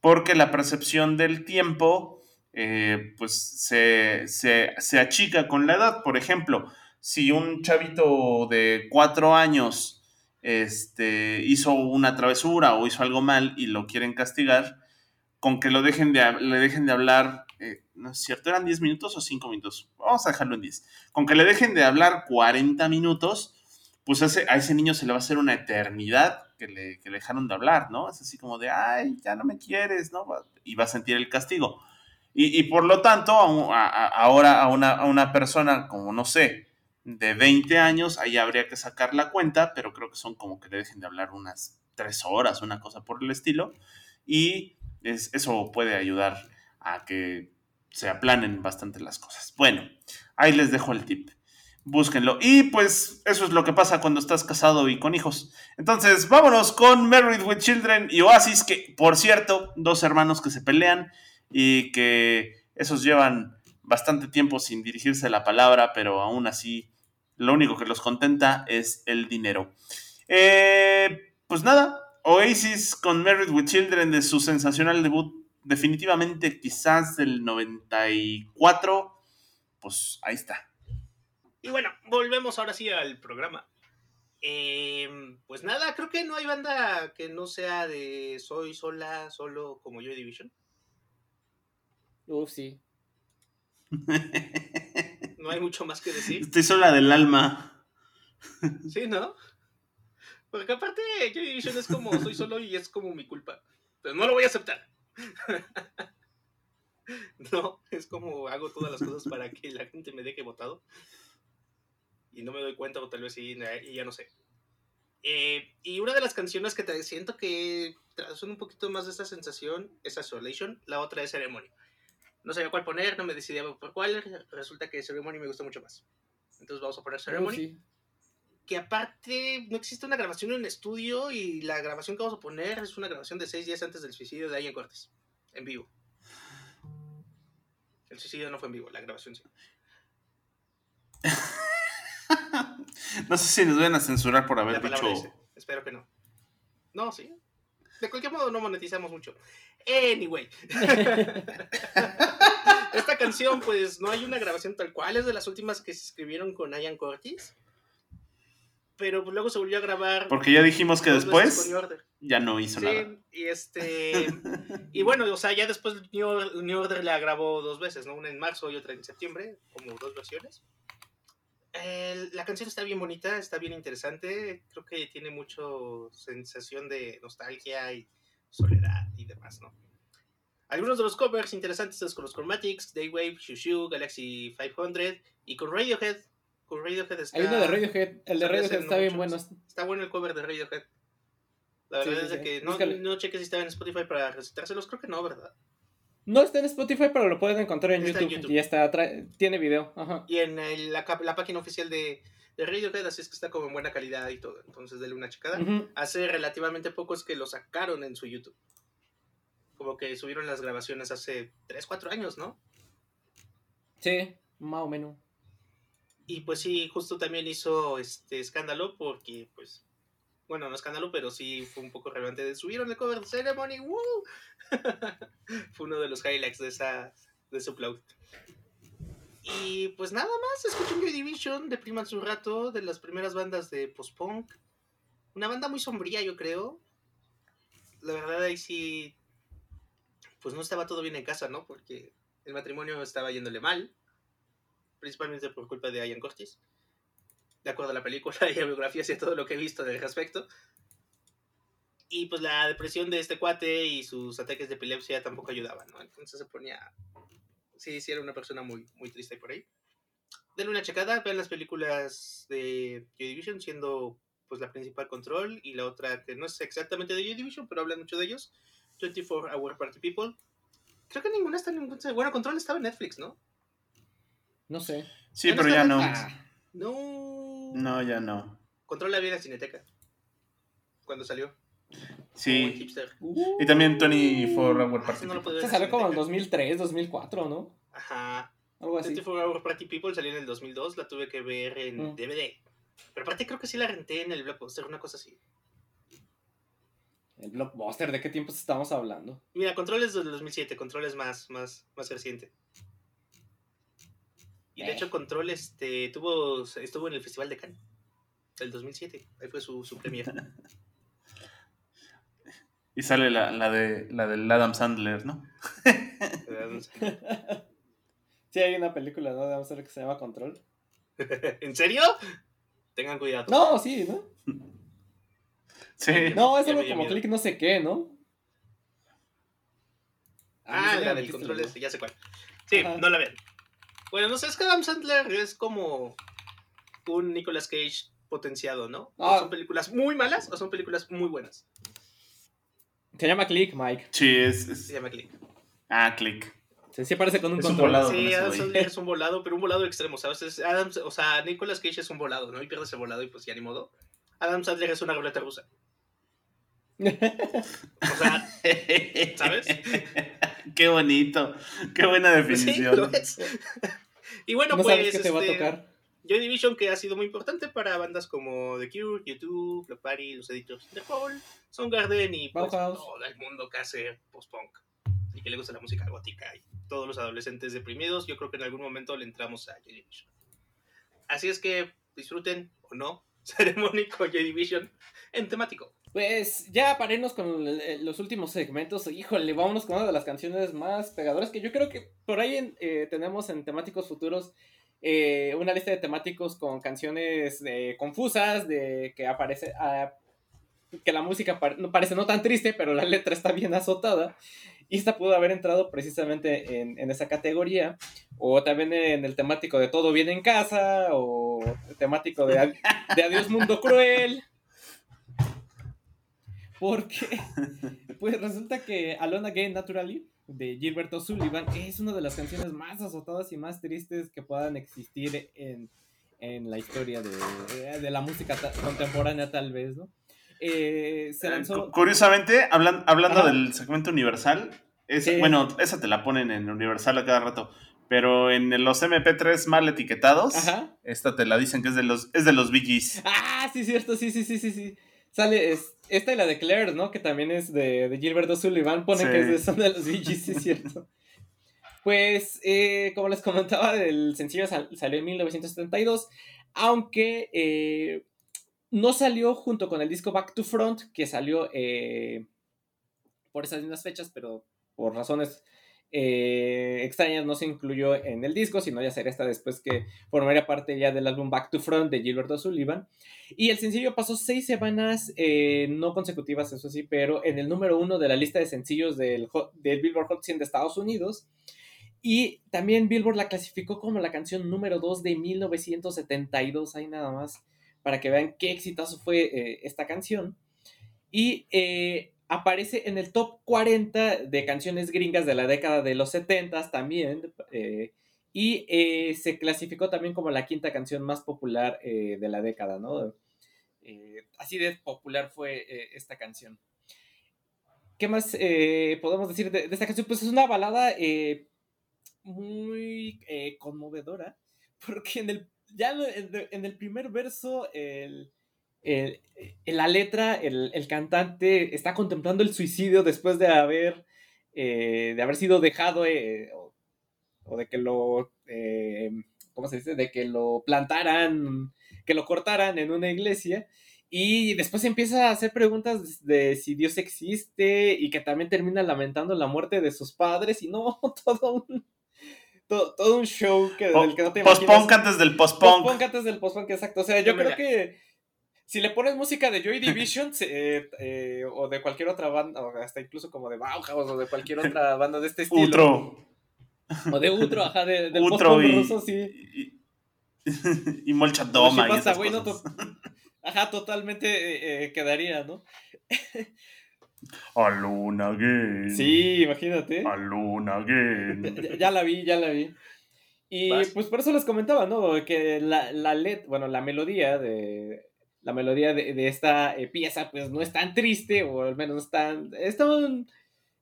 Porque la percepción del tiempo eh, pues se, se, achica con la edad. Por ejemplo, si un chavito de cuatro años este, hizo una travesura o hizo algo mal y lo quieren castigar, con que lo dejen de, le dejen de hablar, eh, ¿no es cierto? ¿Eran 10 minutos o 5 minutos? Vamos a dejarlo en 10. Con que le dejen de hablar 40 minutos, pues a ese, a niño se le va a hacer una eternidad que le, que le dejaron de hablar, ¿no? Es así como de, ay, ya no me quieres, ¿no? Y va a sentir el castigo. Y, por lo tanto, ahora a una, persona como, no sé, de 20 años, ahí habría que sacar la cuenta, pero creo que son como que le dejen de hablar unas tres horas, una cosa por el estilo. Y eso puede ayudar a que se aplanen bastante las cosas. Bueno, ahí les dejo el tip. Búsquenlo. Y pues eso es lo que pasa cuando estás casado y con hijos. Entonces, vámonos con Married with Children y Oasis, que por cierto, dos hermanos que se pelean y que esos llevan bastante tiempo sin dirigirse la palabra, pero aún así lo único que los contenta es el dinero. Eh, pues nada, Oasis con Married with Children de su sensacional debut, definitivamente quizás del 94, pues ahí está. Y bueno, volvemos ahora sí al programa. Em, pues nada, creo que no hay banda que no sea de soy sola, solo como Joy Division. Uf, sí. no hay mucho más que decir. Estoy sola del alma. Sí, ¿no? Porque aparte, Joy Division es como soy solo y es como mi culpa. Pero no lo voy a aceptar. no, es como hago todas las cosas para que la gente me deje votado. Y no me doy cuenta, o tal vez sí, y ya no sé. Eh, y una de las canciones que te siento que son un poquito más de esta sensación es Isolation, la otra es Ceremony no sabía cuál poner, no me decidía por cuál, resulta que Ceremony me gusta mucho más. Entonces vamos a poner Ceremony. Que aparte no existe una grabación en estudio y la grabación que vamos a poner es una grabación de seis días antes del suicidio de Ian Cortes, en vivo. El suicidio no fue en vivo, la grabación sí. no sé si nos van a censurar por haber dicho. Espero que no. No, sí. De cualquier modo no monetizamos mucho. Anyway. Esta canción, pues no hay una grabación tal cual, es de las últimas que se escribieron con Ian Curtis. Pero luego se volvió a grabar. Porque ya dijimos que después ya no hizo nada. Y este y bueno, o sea, ya después New, Order la grabó dos veces, ¿no? Una en marzo y otra en septiembre, como dos versiones. la canción está bien bonita, está bien interesante, creo que tiene mucho sensación de nostalgia y soledad y demás, ¿no? Algunos de los covers interesantes es con los Chromatics, Daywave, Shushu, Galaxy 500 y con Radiohead, con Radiohead está... Hay uno de Radiohead, el de Radiohead está bien bueno. Está bueno el cover de Radiohead. La verdad es que no, no cheques si estaba en Spotify para recitárselos, creo que no, ¿verdad? No está en Spotify, pero lo pueden encontrar en, YouTube, Y está, tiene video. Y en la, página oficial de, de, Radiohead, así es que está como en buena calidad y todo. Entonces, denle una checada. Hace relativamente poco es que lo sacaron en su YouTube. Como que subieron las grabaciones hace 3, 4 años, ¿no? Sí, más o menos. Y pues sí, justo también hizo este escándalo porque, pues, bueno, no escándalo, pero sí fue un poco relevante. Subieron el cover de Ceremony, ¡Woo! fue uno de los highlights de esa de su upload. Y pues nada más, escuché Joy Division, depriman un rato, de las primeras bandas de post-punk. Una banda muy sombría, yo creo. La verdad ahí sí, pues no estaba todo bien en casa, ¿no? Porque el matrimonio estaba yéndole mal principalmente por culpa de Ian Curtis, de acuerdo a la película y a biografías y a todo lo que he visto del respecto. Y pues la depresión de este cuate y sus ataques de epilepsia tampoco ayudaban, ¿no? Entonces se ponía... Sí, sí, era una persona muy, muy triste por ahí. Denle una checada, vean las películas de Joy Division, siendo pues la principal Control y la otra que no es exactamente de Joy Division, pero hablan mucho de ellos, 24 Hour Party People. Creo que ninguna está en. Bueno, Control estaba en Netflix, ¿no? No sé. Sí, pero ya no. No. No, ya no. Controla bien la cineteca. Cuando salió. Sí. y también Tony for Hour Party Se salió como en 2003, 2004, ¿no? Ajá. Algo así. 24 Hour Party People salió en el 2002, la tuve que ver en DVD. Mm. Pero aparte creo que sí la renté en el Blockbuster, una cosa así. ¿El Blockbuster? ¿De qué tiempos estamos hablando? Mira, Control es del 2007, Control es más, más, más reciente. Y de hecho Control este, tuvo, estuvo en el Festival de Cannes del 2007. Ahí fue su, su premier. y sale la, la, de, la del Adam Sandler, ¿no? sí, hay una película de Adam Sandler que se llama Control. ¿En serio? Tengan cuidado. No, sí, ¿no? Sí. No, es algo como click no sé qué, ¿no? Ah, la del control ya sé cuál. Sí, no la ven. Bueno, no sé, es que Adam Sandler es como un Nicolas Cage potenciado, ¿no? Ah. ¿Son películas muy malas o son películas muy buenas? Se llama Click, Mike. Sí, es, Se llama Click. Ah, Click. Sí, sí aparece con un control. sí, Adam Sandler es un volado, pero un volado extremo, ¿sabes? Adam, o sea, Nicolas Cage es un volado, ¿no? Y pierde ese volado y pues ya ni modo. Adam Sandler es una ruleta rusa. o sea, ¿sabes? Qué bonito. Qué buena definición. y bueno, pues. Qué te va a este, tocar. Joy Division, que ha sido muy importante para bandas como The Cure, YouTube, Club Party, los editores de Paul, Garden y pues, todo el mundo que hace post-punk y que le gusta la música gótica y todos los adolescentes deprimidos. Yo creo que en algún momento le entramos a Joy Division. Así es que disfruten o no Ceremónico Joy Division en temático. Pues ya para con los últimos segmentos, híjole, vámonos con una de las canciones más pegadoras que yo creo que por ahí eh, tenemos en temáticos futuros eh, una lista de temáticos con canciones eh, confusas, de que aparece, ah, que la música no parece no tan triste, pero la letra está bien azotada. Y esta pudo haber entrado precisamente en, esa categoría. O también en el temático de Todo bien en casa. O temático de, de Adiós Mundo Cruel. Porque, pues resulta que Alone Again Naturally de Gilberto Sullivan es una de las canciones más azotadas y más tristes que puedan existir en, la historia de, la música contemporánea, tal vez, ¿no? Eh, se eh, Curiosamente, hablando del segmento universal, es, bueno, esa te la ponen en universal a cada rato. Pero en los MP3 mal etiquetados, esta te la dicen que es de los, es de los Bee Ah, sí, cierto, sí, sí, sí, sí, sí. Sale, esta y la de Claire, ¿no? Que también es de, de Gilberto Sullivan, pone que es de, son de los sí es cierto. Pues, eh, como les comentaba, el sencillo salió en 1972, aunque eh, no salió junto con el disco Back to Front, que salió eh, por esas mismas fechas, pero por razones eh, extrañas no se incluyó en el disco, sino ya sería esta después que formaría parte ya del álbum Back to Front de Gilberto Sullivan. Y el sencillo pasó seis semanas, eh, no consecutivas, eso sí, pero en el número uno de la lista de sencillos del, Billboard Hot 100 de Estados Unidos. Y también Billboard la clasificó como la canción número 2 de 1972, ahí nada más, para que vean qué exitoso fue eh, esta canción. Y aparece en el top 40 de canciones gringas de la década de los 70 también. Eh, y eh, se clasificó también como la quinta canción más popular eh, de la década, ¿no? así de popular fue esta canción. ¿Qué más podemos decir de, esta canción? Pues es una balada muy conmovedora, porque en el, ya en el primer verso en la letra, el, cantante está contemplando el suicidio después de haber, eh, de haber sido dejado eh, o, de que lo, eh, ¿cómo se dice? De que lo plantaran, que lo cortaran en una iglesia. Y después empieza a hacer preguntas de si Dios existe y que también termina lamentando la muerte de sus padres y no, todo un, todo, un show que, del que no te Post-punk antes del post-punk. Post-punk antes del post-punk, exacto. O sea, yo creo que si le pones música de Joy Division eh, eh, o de cualquier otra banda, o hasta incluso como de Bauhaus o de cualquier otra banda de este estilo. Utro. O de Utro, ajá, de, del Utro y, ruso, sí. Y, y y esas ajá, totalmente eh, quedaría, ¿no? Aluna again. Sí, imagínate. Aluna again. Ya, ya, la vi, ya la vi. Y pues por eso les comentaba, ¿no? Que la, la LED, bueno, la melodía de la melodía de, esta eh, pieza pues no es tan triste o al menos tan... Está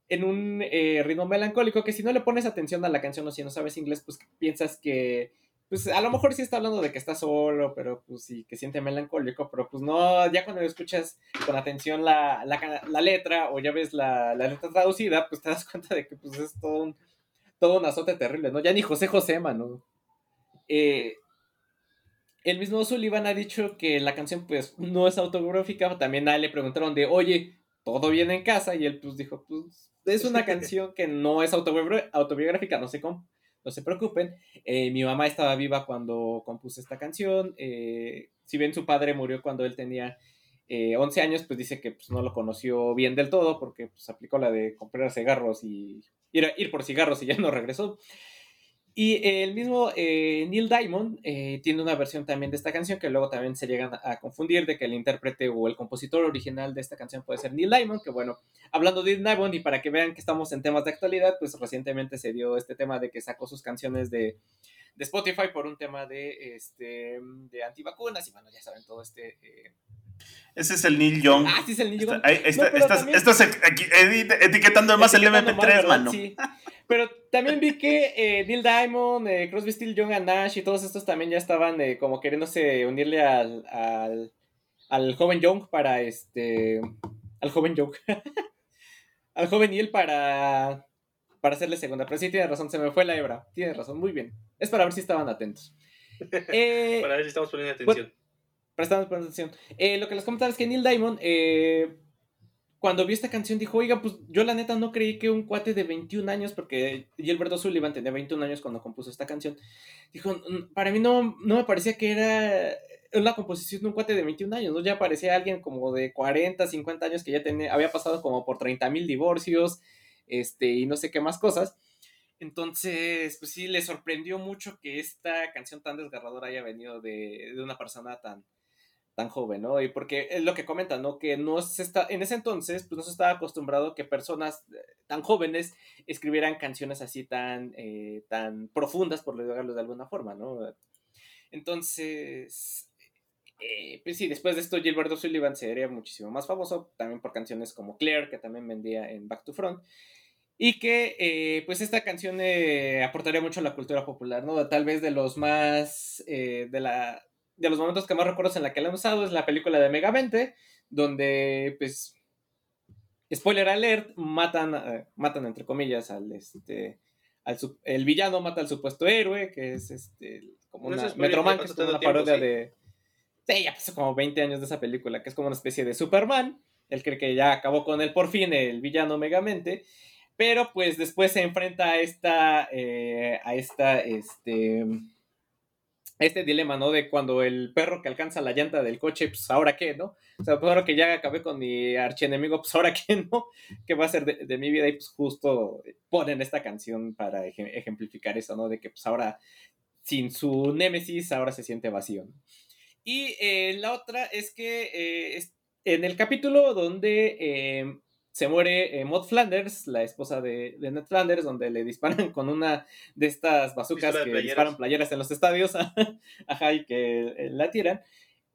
en un eh, ritmo melancólico que si no le pones atención a la canción o si no sabes inglés pues piensas que pues a lo mejor sí está hablando de que está solo, pero pues sí, que siente melancólico, pero pues no, ya cuando escuchas con atención la, letra o ya ves la, letra traducida, pues te das cuenta de que pues es todo un, todo un azote terrible, ¿no? Ya ni José José, mano. Eh, el mismo Sullivan ha dicho que la canción pues no es autobiográfica, también a él le preguntaron de, oye, ¿todo bien en casa? Y él pues dijo, pues es una canción que no es autobiográfica, no se, no se preocupen. Eh, mi mamá estaba viva cuando compuse esta canción, eh, si bien su padre murió cuando él tenía 11 eh, años, pues dice que pues, no lo conoció bien del todo porque pues aplicó la de comprar cigarros y ir, ir por cigarros y ya no regresó. Y el mismo eh, Neil Diamond eh, tiene una versión también de esta canción que luego también se llegan a confundir de que el intérprete o el compositor original de esta canción puede ser Neil Diamond, que bueno, hablando de Neil Diamond y para que vean que estamos en temas de actualidad, pues recientemente se dio este tema de que sacó sus canciones de, de Spotify por un tema de, este, de antivacunas y bueno, ya saben todo este... Eh, ese es el Neil Young. Ah, sí es el Neil Young. estás, etiquetando además el MP3, mano. Sí. Pero también vi que eh, Neil Diamond, eh, Crosby, Steel, Young and Nash y todos estos también ya estaban eh, como queriéndose unirle al, al, al, joven Young para este. Al joven Young. al joven Neil para. Para hacerle segunda. Pero sí, tiene razón, se me fue la hebra. Tiene razón, muy bien. Es para ver si estaban atentos. para ver si estamos poniendo atención. Estamos poniendo atención. lo que les comentaba es que Neil Diamond cuando vi esta canción dijo, oiga, pues yo la neta no creí que un cuate de 21 años, porque Gilberto Sullivan tenía 21 años cuando compuso esta canción, dijo, para mí no, no me parecía que era una composición de un cuate de 21 años, ¿no? Ya parecía alguien como de 40, 50 años que ya tenía, había pasado como por 30 mil divorcios, este, y no sé qué más cosas. Entonces, pues sí, le sorprendió mucho que esta canción tan desgarradora haya venido de, de una persona tan, tan joven, ¿no? Y porque es lo que comentan, ¿no? Que no se está, en ese entonces, pues no se estaba acostumbrado que personas eh, tan jóvenes escribieran canciones así tan, eh, tan profundas, por decirlo de alguna forma, ¿no? Entonces, eh, pues sí, después de esto Gilberto Sullivan sería muchísimo más famoso, también por canciones como Claire, que también vendía en Back to Front, y que pues esta canción aportaría mucho a la cultura popular, ¿no? Tal vez de los más, de la de los momentos que más recuerdo en la que la han usado es la película de Megamente, donde, pues, spoiler alert, matan, eh, matan entre comillas al, este, al el villano mata al supuesto héroe, que es, este, como una, Metroman, que es como una parodia de... Sí, ya pasó como 20 años de esa película, que es como una especie de Superman. Él cree que ya acabó con él por fin, el villano Megamente. Pero pues después se enfrenta a esta, eh, a esta, este, este dilema, ¿no? De cuando el perro que alcanza la llanta del coche, pues ahora qué, ¿no? O sea, pues ahora que ya acabé con mi archienemigo, pues ahora qué, ¿no? ¿Qué va a ser de, mi vida? Y pues justo ponen esta canción para ejemplificar eso, ¿no? De que pues ahora sin su némesis ahora se siente vacío. Y eh, la otra es que eh, en el capítulo donde eh, se muere Maud Flanders, la esposa de, Ned Flanders, donde le disparan con una de estas bazucas que disparan playeras en los estadios, ajá, y que la tiran.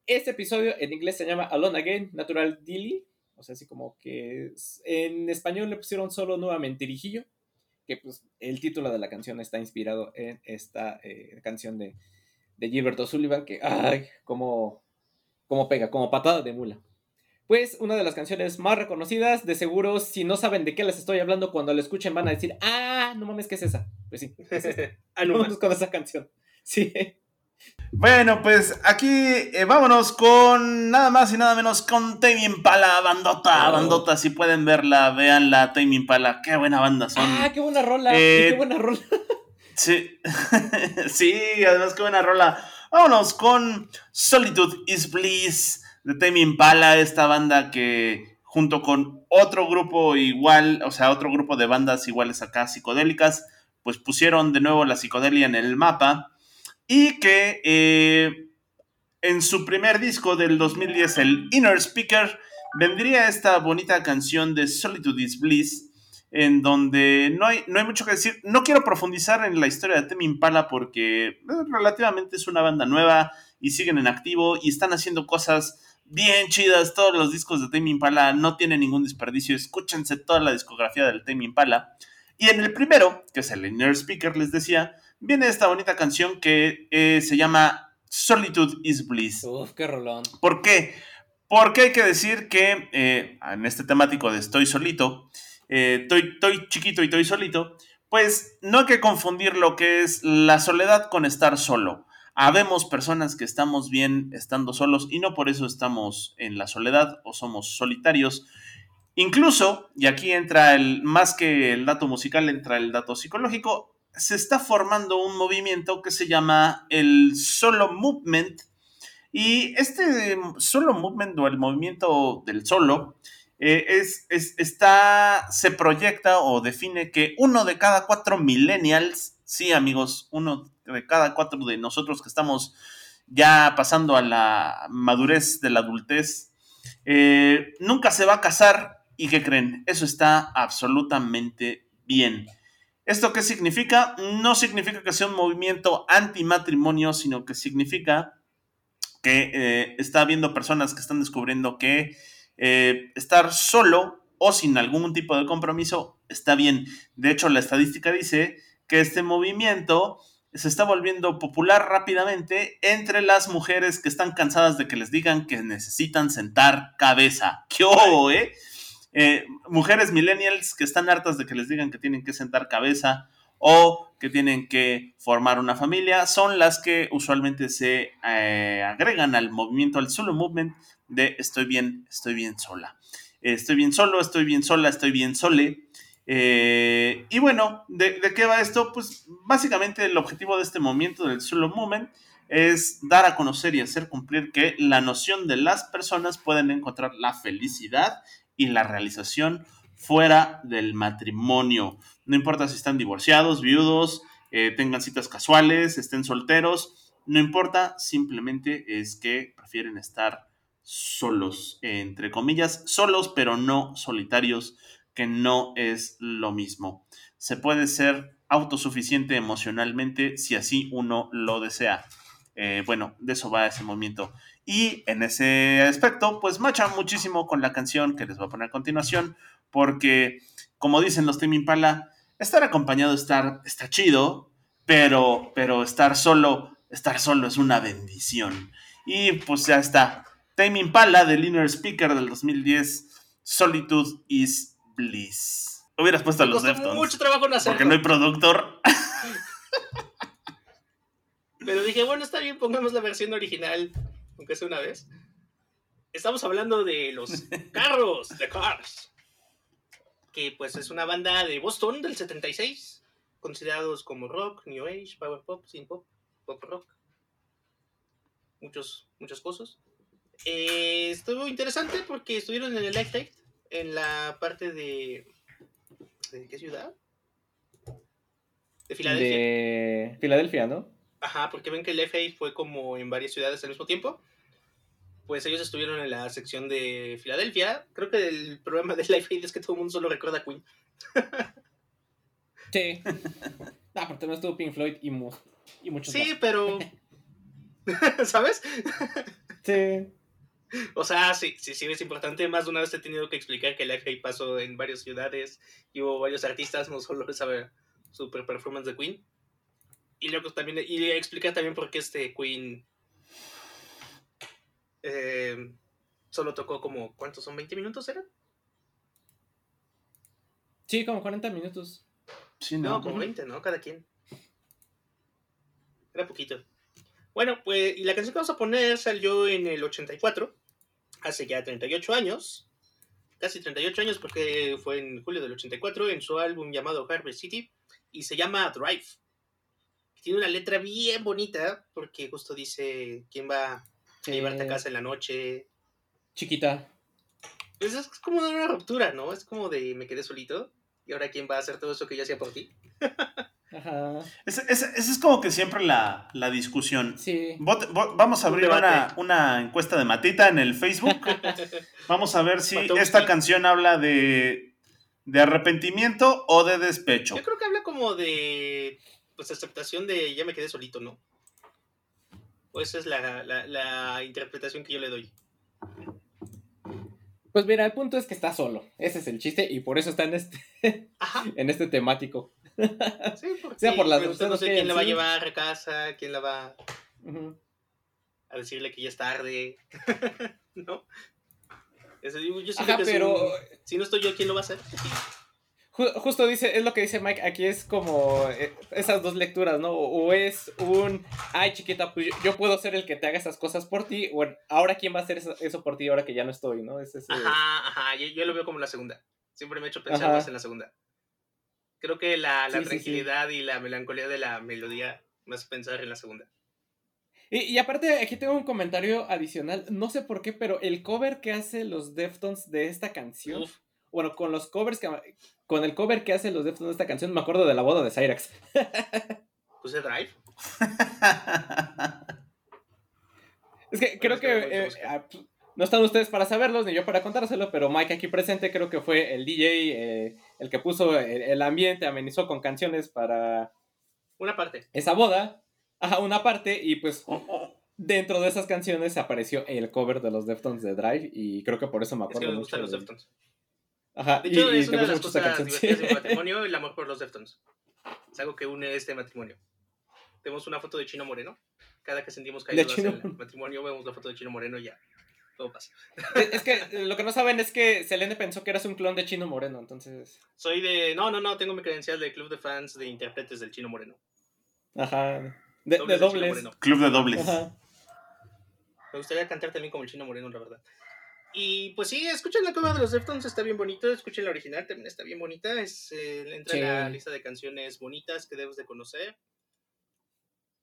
Este episodio en inglés se llama Alone Again, Natural Dilly, o sea, así como que en español le pusieron solo nuevamente Dirijillo, que pues el título de la canción está inspirado en esta eh, canción de, de Gilberto Sullivan, que, ay, como, como pega, como patada de mula pues una de las canciones más reconocidas. De seguro, si no saben de qué les estoy hablando, cuando la escuchen van a decir, ah, no mames, ¿qué es esa? Pues sí, es ah, con esa canción. Sí. Bueno, pues aquí eh, vámonos con nada más y nada menos con Tame Impala, bandota, oh. bandota, si pueden verla, veanla, Tame Impala, qué buena banda son. Ah, qué buena rola, qué eh, buena rola. sí, sí, además qué buena rola. Vámonos con Solitude is Bliss de Tame Impala, esta banda que junto con otro grupo igual, o sea, otro grupo de bandas iguales acá psicodélicas, pues pusieron de nuevo la psicodelia en el mapa y que eh, en su primer disco del 2010, el Inner Speaker, vendría esta bonita canción de Solitude is Bliss, en donde no hay, no hay mucho que decir. No quiero profundizar en la historia de Tame Impala porque eh, relativamente es una banda nueva y siguen en activo y están haciendo cosas bien chidas. Todos los discos de Tame Impala no tienen ningún desperdicio. Escúchense toda la discografía del Tame Impala. Y en el primero, que es el Inner Speaker, les decía, viene esta bonita canción que eh, se llama Solitude is Bliss. Uf, qué rolón. ¿Por qué? Porque hay que decir que eh, en este temático de estoy solito, eh, estoy, estoy chiquito y estoy solito, pues no hay que confundir lo que es la soledad con estar solo. Habemos personas que estamos bien estando solos y no por eso estamos en la soledad o somos solitarios. Incluso, y aquí entra el, más que el dato musical, entra el dato psicológico, se está formando un movimiento que se llama el solo movement. Y este solo movement o el movimiento del solo eh, es, está, se proyecta o define que uno de cada cuatro millennials, sí amigos, uno de cada cuatro de nosotros que estamos ya pasando a la madurez de la adultez, eh, nunca se va a casar y ¿qué creen? Eso está absolutamente bien. ¿Esto qué significa? No significa que sea un movimiento anti-matrimonio, sino que significa que eh, está habiendo personas que están descubriendo que eh, estar solo o sin algún tipo de compromiso está bien. De hecho, la estadística dice que este movimiento se está volviendo popular rápidamente entre las mujeres que están cansadas de que les digan que necesitan sentar cabeza. ¿Qué eh? eh? Mujeres millennials que están hartas de que les digan que tienen que sentar cabeza o que tienen que formar una familia, son las que usualmente se eh, agregan al movimiento, al solo movement de estoy bien, estoy bien sola. Estoy bien solo, estoy bien sola, estoy bien sole. Eh, y bueno, ¿de, qué va esto? Pues básicamente el objetivo de este movimiento del solo movement es dar a conocer y hacer cumplir que la noción de las personas pueden encontrar la felicidad y la realización fuera del matrimonio. No importa si están divorciados, viudos, eh, tengan citas casuales, estén solteros, no importa, simplemente es que prefieren estar solos, entre comillas, solos, pero no solitarios que no es lo mismo. Se puede ser autosuficiente emocionalmente si así uno lo desea. Eh, bueno, de eso va ese movimiento. Y en ese aspecto, pues macha muchísimo con la canción que les voy a poner a continuación, porque, como dicen los Tim Impala, estar acompañado está chido, pero, pero estar solo, estar solo es una bendición. Y pues ya está. Tame Impala del Inner Speaker del 2010, Solitude is Bliss. Hubieras puesto a los Deftones. mucho trabajo en Porque no hay productor. Pero dije, bueno, está bien, pongamos la versión original. aunque sea una vez. Estamos hablando de los carros, The Cars, que pues es una banda de Boston del 76, considerados como rock, new age, power pop, synth pop, pop rock, muchos, muchas cosas. Eh, estuvo interesante porque estuvieron en el Life en la parte de... ¿De qué ciudad? De Filadelfia. De Filadelfia, ¿no? Ajá, porque ven que el FA fue como en varias ciudades al mismo tiempo. Pues ellos estuvieron en la sección de Filadelfia. Creo que el problema del Aid es que todo el mundo solo recuerda a Queen. sí. Ah, porque no estuvo Pink Floyd y, y muchos Sí, pero. ¿Sabes? sí. O sea, sí, sí, sí, es importante. Más de una vez he tenido que explicar que el FA pasó en varias ciudades y hubo varios artistas, no solo esa super performance de Queen. Y luego también, y explicar también por qué este Queen eh, solo tocó como, ¿cuántos son? ¿20 minutos eran? Sí, como 40 minutos. Sí, no, como 20, ¿no? Cada quien. Era poquito. Bueno, pues, y la canción que vamos a poner salió en el 84, hace ya 38 años, casi 38 años porque fue en julio del 84, en su álbum llamado Harvest City, y se llama Drive. Tiene una letra bien bonita porque justo dice quién va a llevarte a casa en la noche. Chiquita. Pues es como de una ruptura, ¿no? Es como de me quedé solito y ahora quién va a hacer todo eso que yo hacía por ti. Ajá. Esa es, como que siempre la, discusión. Sí. vamos a abrir una, una, encuesta de Matita en el Facebook. vamos a ver si esta canción habla de, de arrepentimiento o de despecho. Yo creo que habla como de pues aceptación de ya me quedé solito, ¿no? O esa es la, interpretación que yo le doy. Pues mira, el punto es que está solo. Ese es el chiste y por eso está en este, en este temático. Sí, porque sea por las pues, no sé quién la va a llevar a casa, quién la va a decirle que ya es tarde. ¿No? Eso, yo, yo Ajá, que pero... si no estoy yo, ¿quién lo va a hacer? Justo dice, es lo que dice Mike, aquí es como eh, esas dos lecturas, ¿no? O es un, ay chiquita, pues yo, puedo ser el que te haga esas cosas por ti, o ahora quién va a hacer eso, por ti ahora que ya no estoy, ¿no? Es Ajá, ajá, yo, lo veo como la segunda. Siempre me he hecho pensar más en la segunda. Creo que la, tranquilidad y la melancolía de la melodía me hace pensar en la segunda. Y, aparte, aquí tengo un comentario adicional. No sé por qué, pero el cover que hace los Deftones de esta canción. Bueno, con los covers que, con el cover que hacen los Deftones de esta canción, me acuerdo de la boda de Cyrax. ¿Puse Drive? es que creo que eh, no están ustedes para saberlos ni yo para contárselo, pero Mike aquí presente creo que fue el DJ, eh, el que puso el, ambiente, amenizó con canciones para... Una parte. Esa boda. Ajá, una parte y pues dentro de esas canciones apareció el cover de los Deftones de Drive y creo que por eso me acuerdo es me mucho. los Deftones. Ajá, de hecho, y, es una de las cosas divertidas de mi matrimonio, el amor por los Deftones. Es algo que une este matrimonio. Tenemos una foto de Chino Moreno. Cada que sentimos que dudas en el matrimonio, vemos la foto de Chino Moreno y ya. Todo pasa. Es que lo que no saben es que Selene pensó que eras un clon de Chino Moreno, entonces. Soy de. No, no, no, tengo mi credencial de club de fans de intérpretes del Chino Moreno. Ajá. De dobles. Club de dobles. Me gustaría cantar también como el Chino Moreno, la verdad. Y pues sí, escuchen la cover de los Deftones, está bien bonito. Escuchen la original, también está bien bonita. Es, eh, entra en la lista de canciones bonitas que debes de conocer.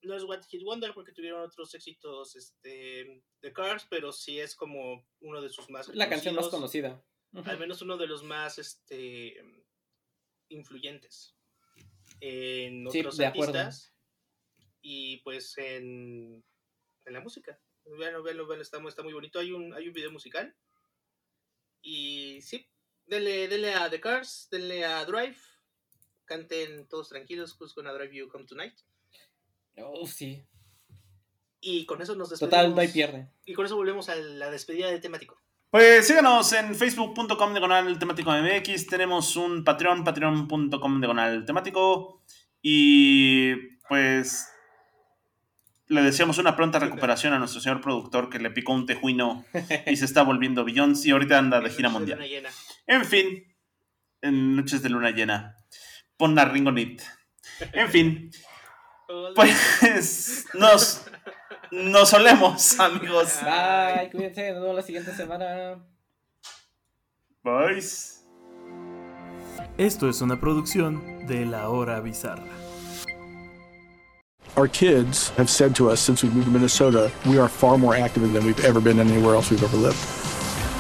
No es What Hit Wonder porque tuvieron otros éxitos este, de Cars, pero sí es como uno de sus más. La canción más conocida. Al menos uno de los más este, influyentes en otros artistas. Y pues en, en la música. Veanlo, veanlo, veanlo, está, está muy bonito. Hay un, hay un video musical. Y sí, denle, denle a The Cars, denle a Drive. Canten todos tranquilos, Who's Gonna Drive You Come Tonight. Oh, sí. Y con eso nos despedimos. Total, no hay pierde. Y con eso volvemos a la despedida de temático. Pues síganos en facebook.com diagonal temático MX. Tenemos un Patreon, patreon.com diagonal temático. Y pues le deseamos una pronta recuperación a nuestro señor productor que le picó un tejuino y se está volviendo Beyoncé y ahorita anda de gira mundial. En fin, en noches de luna llena. Pon a Ringonit. En fin, pues nos, nos solemos, amigos. Bye, cuídense, nos vemos la siguiente semana. Bye. Esto es una producción de La Hora Bizarra. Our kids have said to us since we moved to Minnesota, we are far more active than we've ever been anywhere else we've ever lived.